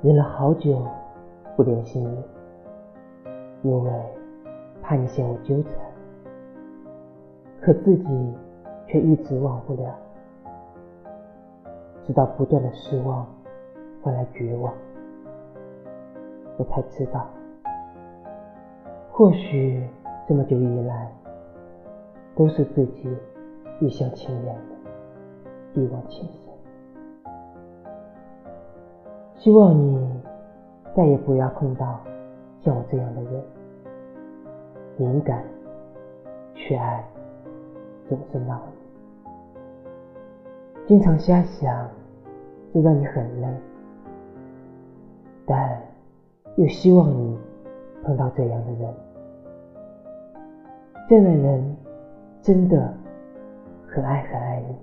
忍了好久不联系你，因为怕你嫌我纠缠，可自己却一直忘不了，直到不断的失望换来绝望，我才知道，或许这么久以来都是自己一厢情愿的，一往情深。希望你再也不要碰到像我这样的人，敏感缺爱，总是闹，经常瞎想，知道你很累，但又希望你碰到这样的人，这样的人真的很爱很爱你。